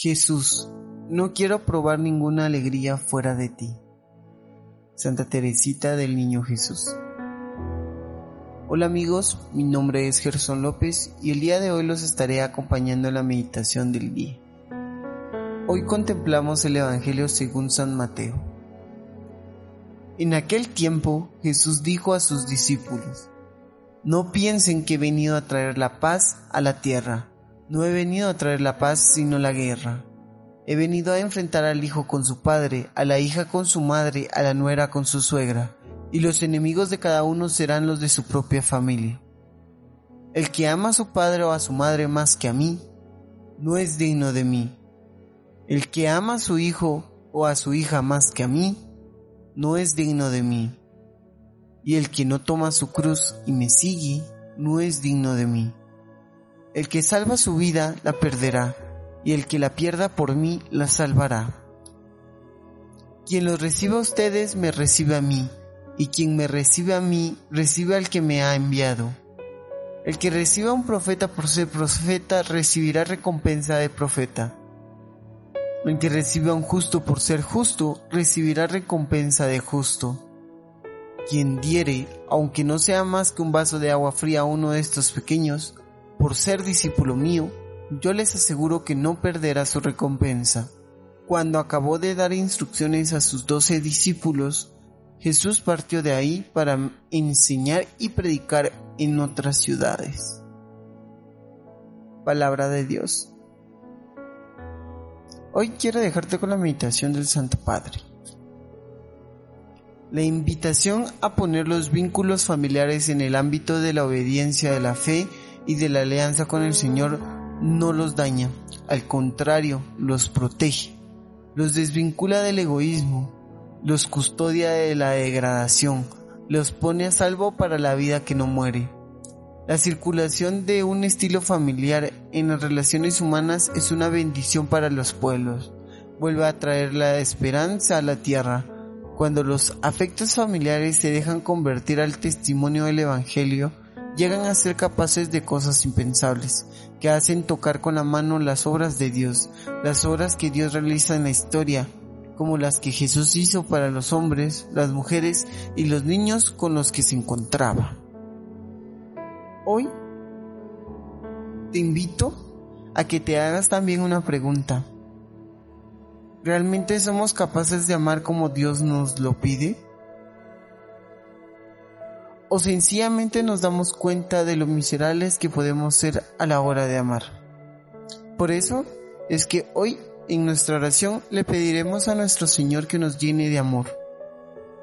Jesús no quiero probar ninguna alegría fuera de ti. Santa Teresita del Niño Jesús. Hola amigos, mi nombre es Gerson López y el día de hoy los estaré acompañando en la meditación del día. Hoy contemplamos el Evangelio según San Mateo. En aquel tiempo Jesús dijo a sus discípulos, No piensen que he venido a traer la paz a la tierra, no he venido a traer la paz sino la guerra. He venido a enfrentar al hijo con su padre, a la hija con su madre, a la nuera con su suegra, y los enemigos de cada uno serán los de su propia familia. El que ama a su padre o a su madre más que a mí, no es digno de mí. El que ama a su hijo o a su hija más que a mí, no es digno de mí. Y el que no toma su cruz y me sigue, no es digno de mí. El que salva su vida la perderá y el que la pierda por mí la salvará. Quien los reciba a ustedes me recibe a mí, y quien me recibe a mí recibe al que me ha enviado. El que reciba a un profeta por ser profeta recibirá recompensa de profeta. El que reciba a un justo por ser justo recibirá recompensa de justo. Quien diere, aunque no sea más que un vaso de agua fría a uno de estos pequeños, por ser discípulo mío, yo les aseguro que no perderá su recompensa. Cuando acabó de dar instrucciones a sus doce discípulos, Jesús partió de ahí para enseñar y predicar en otras ciudades. Palabra de Dios. Hoy quiero dejarte con la meditación del Santo Padre. La invitación a poner los vínculos familiares en el ámbito de la obediencia de la fe y de la alianza con el Señor no los daña, al contrario, los protege, los desvincula del egoísmo, los custodia de la degradación, los pone a salvo para la vida que no muere. La circulación de un estilo familiar en las relaciones humanas es una bendición para los pueblos. Vuelve a traer la esperanza a la tierra. Cuando los afectos familiares se dejan convertir al testimonio del Evangelio, llegan a ser capaces de cosas impensables, que hacen tocar con la mano las obras de Dios, las obras que Dios realiza en la historia, como las que Jesús hizo para los hombres, las mujeres y los niños con los que se encontraba. Hoy te invito a que te hagas también una pregunta. ¿Realmente somos capaces de amar como Dios nos lo pide? O sencillamente nos damos cuenta de lo miserables que podemos ser a la hora de amar. Por eso es que hoy en nuestra oración le pediremos a nuestro Señor que nos llene de amor,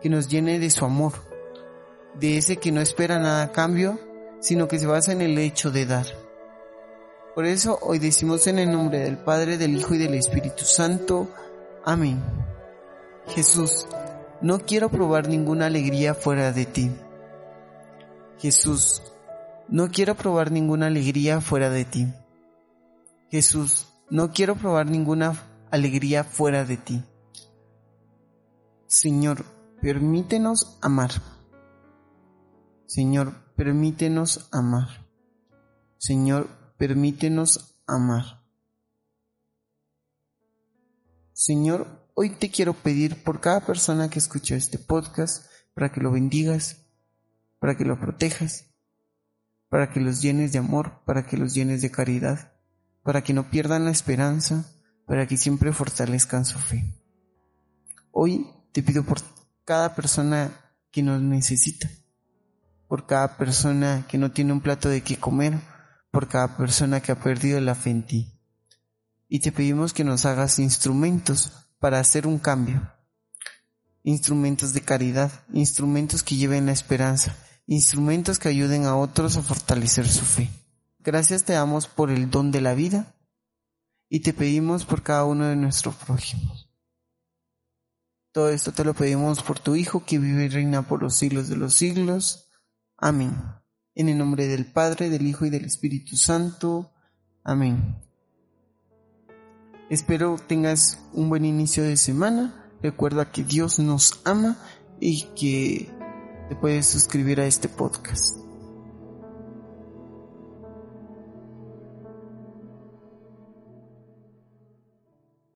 que nos llene de su amor, de ese que no espera nada a cambio, sino que se basa en el hecho de dar. Por eso hoy decimos en el nombre del Padre, del Hijo y del Espíritu Santo. Amén. Jesús, no quiero probar ninguna alegría fuera de ti. Jesús, no quiero probar ninguna alegría fuera de ti. Jesús, no quiero probar ninguna alegría fuera de ti. Señor, permítenos amar. Señor, permítenos amar. Señor, permítenos amar. Señor, hoy te quiero pedir por cada persona que escucha este podcast para que lo bendigas, para que lo protejas, para que los llenes de amor, para que los llenes de caridad, para que no pierdan la esperanza, para que siempre fortalezcan su fe. Hoy te pido por cada persona que nos necesita, por cada persona que no tiene un plato de qué comer, por cada persona que ha perdido la fe en ti. Y te pedimos que nos hagas instrumentos para hacer un cambio, instrumentos de caridad, instrumentos que lleven la esperanza, instrumentos que ayuden a otros a fortalecer su fe. Gracias te damos por el don de la vida y te pedimos por cada uno de nuestros prójimos. Todo esto te lo pedimos por tu Hijo que vive y reina por los siglos de los siglos. Amén. En el nombre del Padre, del Hijo y del Espíritu Santo. Amén. Espero tengas un buen inicio de semana. Recuerda que Dios nos ama y que te puedes suscribir a este podcast.